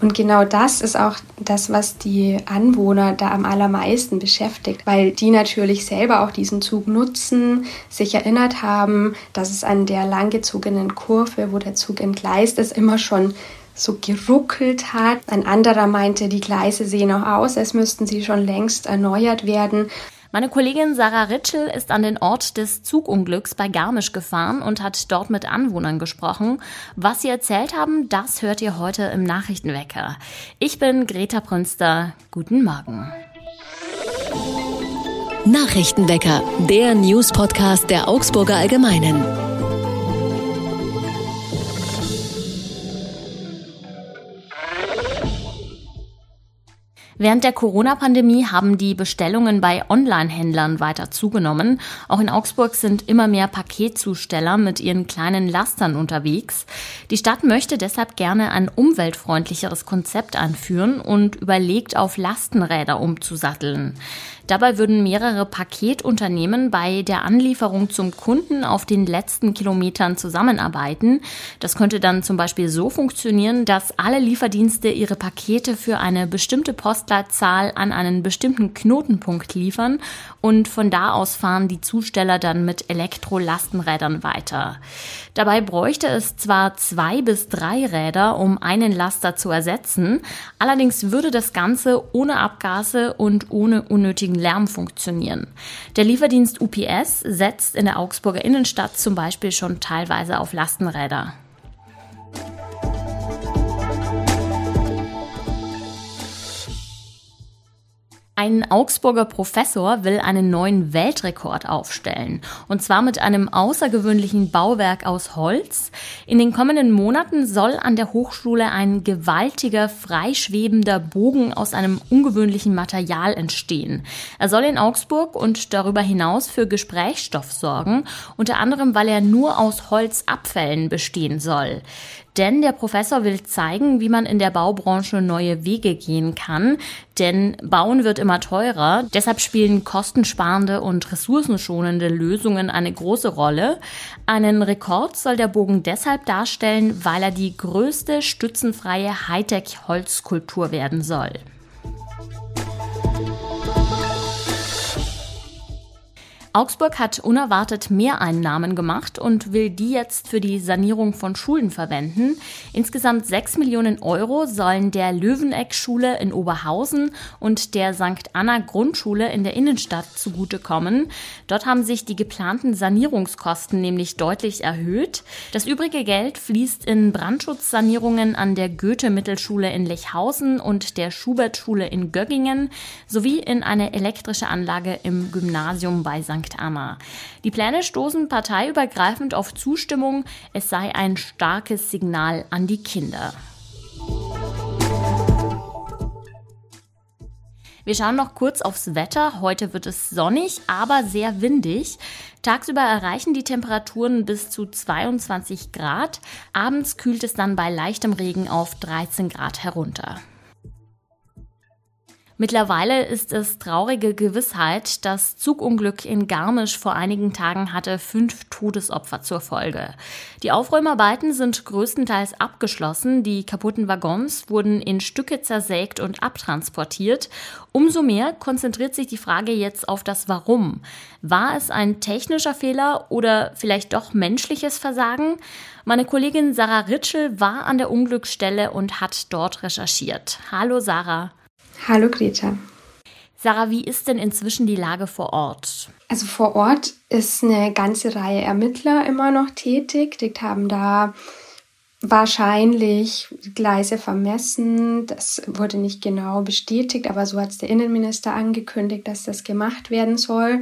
Und genau das ist auch das, was die Anwohner da am allermeisten beschäftigt, weil die natürlich selber auch diesen Zug nutzen, sich erinnert haben, dass es an der langgezogenen Kurve, wo der Zug entgleist ist, immer schon so geruckelt hat. Ein anderer meinte, die Gleise sehen auch aus, als müssten sie schon längst erneuert werden. Meine Kollegin Sarah Ritschel ist an den Ort des Zugunglücks bei Garmisch gefahren und hat dort mit Anwohnern gesprochen. Was sie erzählt haben, das hört ihr heute im Nachrichtenwecker. Ich bin Greta Prünster. Guten Morgen. Nachrichtenwecker, der News-Podcast der Augsburger Allgemeinen. Während der Corona-Pandemie haben die Bestellungen bei Online-Händlern weiter zugenommen. Auch in Augsburg sind immer mehr Paketzusteller mit ihren kleinen Lastern unterwegs. Die Stadt möchte deshalb gerne ein umweltfreundlicheres Konzept einführen und überlegt, auf Lastenräder umzusatteln. Dabei würden mehrere Paketunternehmen bei der Anlieferung zum Kunden auf den letzten Kilometern zusammenarbeiten. Das könnte dann zum Beispiel so funktionieren, dass alle Lieferdienste ihre Pakete für eine bestimmte Postleitzahl an einen bestimmten Knotenpunkt liefern und von da aus fahren die Zusteller dann mit Elektrolastenrädern weiter. Dabei bräuchte es zwar zwei bis drei Räder, um einen Laster zu ersetzen, allerdings würde das Ganze ohne Abgase und ohne unnötigen Lärm funktionieren. Der Lieferdienst UPS setzt in der Augsburger Innenstadt zum Beispiel schon teilweise auf Lastenräder. Ein Augsburger Professor will einen neuen Weltrekord aufstellen. Und zwar mit einem außergewöhnlichen Bauwerk aus Holz. In den kommenden Monaten soll an der Hochschule ein gewaltiger, freischwebender Bogen aus einem ungewöhnlichen Material entstehen. Er soll in Augsburg und darüber hinaus für Gesprächsstoff sorgen, unter anderem weil er nur aus Holzabfällen bestehen soll. Denn der Professor will zeigen, wie man in der Baubranche neue Wege gehen kann. Denn Bauen wird immer teurer. Deshalb spielen kostensparende und ressourcenschonende Lösungen eine große Rolle. Einen Rekord soll der Bogen deshalb darstellen, weil er die größte stützenfreie Hightech-Holzskulptur werden soll. Augsburg hat unerwartet Mehreinnahmen gemacht und will die jetzt für die Sanierung von Schulen verwenden. Insgesamt 6 Millionen Euro sollen der Löweneck-Schule in Oberhausen und der St. Anna Grundschule in der Innenstadt zugutekommen. Dort haben sich die geplanten Sanierungskosten nämlich deutlich erhöht. Das übrige Geld fließt in Brandschutzsanierungen an der Goethe-Mittelschule in Lechhausen und der Schubert-Schule in Göggingen sowie in eine elektrische Anlage im Gymnasium bei St. St. Anna. Die Pläne stoßen parteiübergreifend auf Zustimmung. Es sei ein starkes Signal an die Kinder. Wir schauen noch kurz aufs Wetter. Heute wird es sonnig, aber sehr windig. Tagsüber erreichen die Temperaturen bis zu 22 Grad. Abends kühlt es dann bei leichtem Regen auf 13 Grad herunter. Mittlerweile ist es traurige Gewissheit, das Zugunglück in Garmisch vor einigen Tagen hatte fünf Todesopfer zur Folge. Die Aufräumarbeiten sind größtenteils abgeschlossen, die kaputten Waggons wurden in Stücke zersägt und abtransportiert. Umso mehr konzentriert sich die Frage jetzt auf das Warum. War es ein technischer Fehler oder vielleicht doch menschliches Versagen? Meine Kollegin Sarah Ritschel war an der Unglücksstelle und hat dort recherchiert. Hallo Sarah. Hallo Greta. Sarah, wie ist denn inzwischen die Lage vor Ort? Also vor Ort ist eine ganze Reihe Ermittler immer noch tätig. Die haben da wahrscheinlich Gleise vermessen. Das wurde nicht genau bestätigt, aber so hat es der Innenminister angekündigt, dass das gemacht werden soll.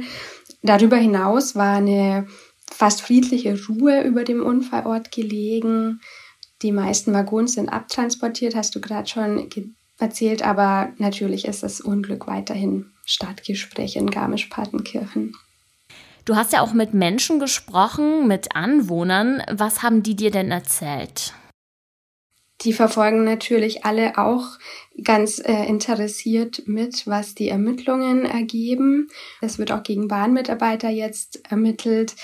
Darüber hinaus war eine fast friedliche Ruhe über dem Unfallort gelegen. Die meisten Waggons sind abtransportiert, hast du gerade schon erzählt, aber natürlich ist das Unglück weiterhin Stadtgespräch in Garmisch-Partenkirchen. Du hast ja auch mit Menschen gesprochen, mit Anwohnern. Was haben die dir denn erzählt? Die verfolgen natürlich alle auch ganz äh, interessiert mit, was die Ermittlungen ergeben. Es wird auch gegen Bahnmitarbeiter jetzt ermittelt.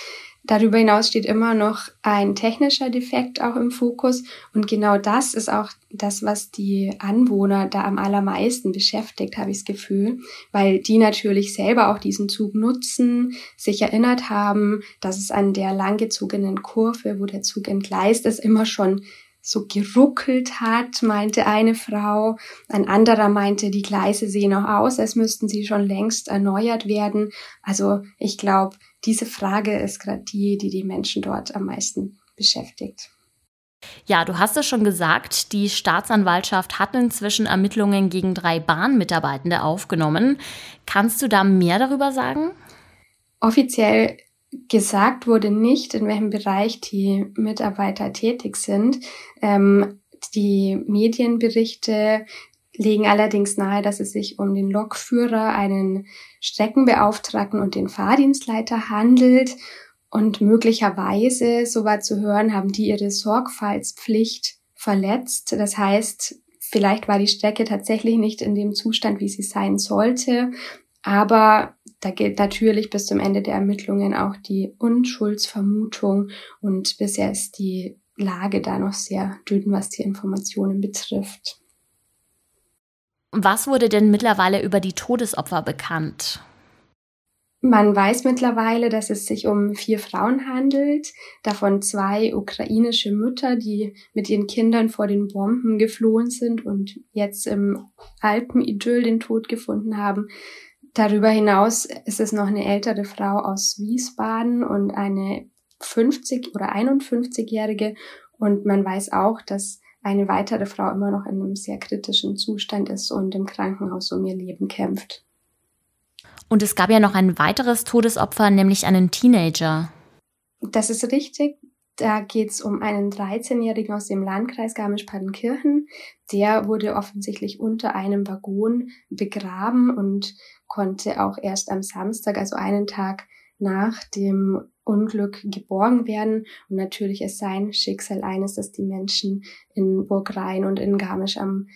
Darüber hinaus steht immer noch ein technischer Defekt auch im Fokus. Und genau das ist auch das, was die Anwohner da am allermeisten beschäftigt, habe ich das Gefühl, weil die natürlich selber auch diesen Zug nutzen, sich erinnert haben, dass es an der langgezogenen Kurve, wo der Zug entgleist ist, immer schon so geruckelt hat, meinte eine Frau. Ein anderer meinte, die Gleise sehen noch aus, als müssten sie schon längst erneuert werden. Also ich glaube, diese Frage ist gerade die, die die Menschen dort am meisten beschäftigt. Ja, du hast es schon gesagt, die Staatsanwaltschaft hat inzwischen Ermittlungen gegen drei Bahnmitarbeitende aufgenommen. Kannst du da mehr darüber sagen? Offiziell gesagt wurde nicht, in welchem Bereich die Mitarbeiter tätig sind. Ähm, die Medienberichte legen allerdings nahe, dass es sich um den Lokführer, einen Streckenbeauftragten und den Fahrdienstleiter handelt. Und möglicherweise, so war zu hören, haben die ihre Sorgfaltspflicht verletzt. Das heißt, vielleicht war die Strecke tatsächlich nicht in dem Zustand, wie sie sein sollte. Aber da gilt natürlich bis zum Ende der Ermittlungen auch die Unschuldsvermutung und bisher ist die Lage da noch sehr dünn, was die Informationen betrifft. Was wurde denn mittlerweile über die Todesopfer bekannt? Man weiß mittlerweile, dass es sich um vier Frauen handelt, davon zwei ukrainische Mütter, die mit ihren Kindern vor den Bomben geflohen sind und jetzt im Alpenidyll den Tod gefunden haben. Darüber hinaus ist es noch eine ältere Frau aus Wiesbaden und eine 50 oder 51-jährige. Und man weiß auch, dass eine weitere Frau immer noch in einem sehr kritischen Zustand ist und im Krankenhaus um ihr Leben kämpft. Und es gab ja noch ein weiteres Todesopfer, nämlich einen Teenager. Das ist richtig. Da geht es um einen 13-Jährigen aus dem Landkreis Garmisch-Partenkirchen. Der wurde offensichtlich unter einem Waggon begraben und konnte auch erst am Samstag, also einen Tag nach dem Unglück geborgen werden. Und natürlich ist sein Schicksal eines, das die Menschen in Burg Rhein und in Garmisch am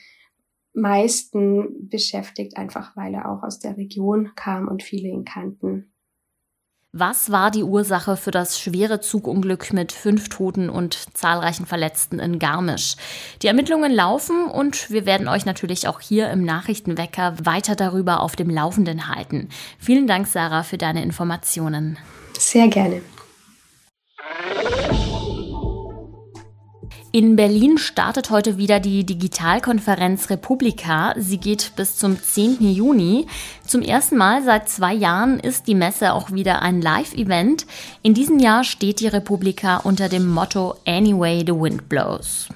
meisten beschäftigt, einfach weil er auch aus der Region kam und viele ihn kannten. Was war die Ursache für das schwere Zugunglück mit fünf Toten und zahlreichen Verletzten in Garmisch? Die Ermittlungen laufen und wir werden euch natürlich auch hier im Nachrichtenwecker weiter darüber auf dem Laufenden halten. Vielen Dank, Sarah, für deine Informationen. Sehr gerne. In Berlin startet heute wieder die Digitalkonferenz Republika. Sie geht bis zum 10. Juni. Zum ersten Mal seit zwei Jahren ist die Messe auch wieder ein Live-Event. In diesem Jahr steht die Republika unter dem Motto Anyway the Wind Blows.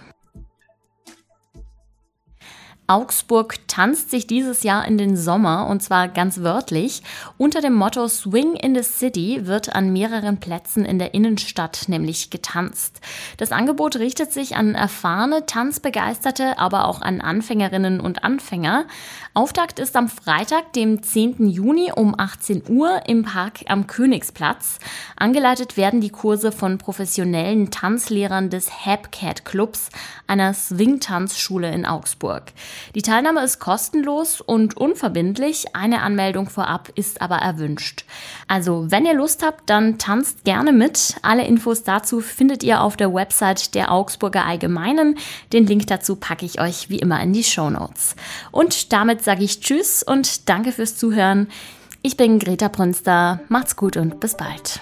Augsburg tanzt sich dieses Jahr in den Sommer und zwar ganz wörtlich. Unter dem Motto Swing in the City wird an mehreren Plätzen in der Innenstadt nämlich getanzt. Das Angebot richtet sich an erfahrene Tanzbegeisterte, aber auch an Anfängerinnen und Anfänger. Auftakt ist am Freitag, dem 10. Juni um 18 Uhr im Park am Königsplatz. Angeleitet werden die Kurse von professionellen Tanzlehrern des Habcat Clubs, einer Swing-Tanzschule in Augsburg. Die Teilnahme ist kostenlos und unverbindlich. Eine Anmeldung vorab ist aber erwünscht. Also, wenn ihr Lust habt, dann tanzt gerne mit. Alle Infos dazu findet ihr auf der Website der Augsburger Allgemeinen. Den Link dazu packe ich euch wie immer in die Show Notes. Und damit sage ich Tschüss und danke fürs Zuhören. Ich bin Greta Brünster. Macht's gut und bis bald.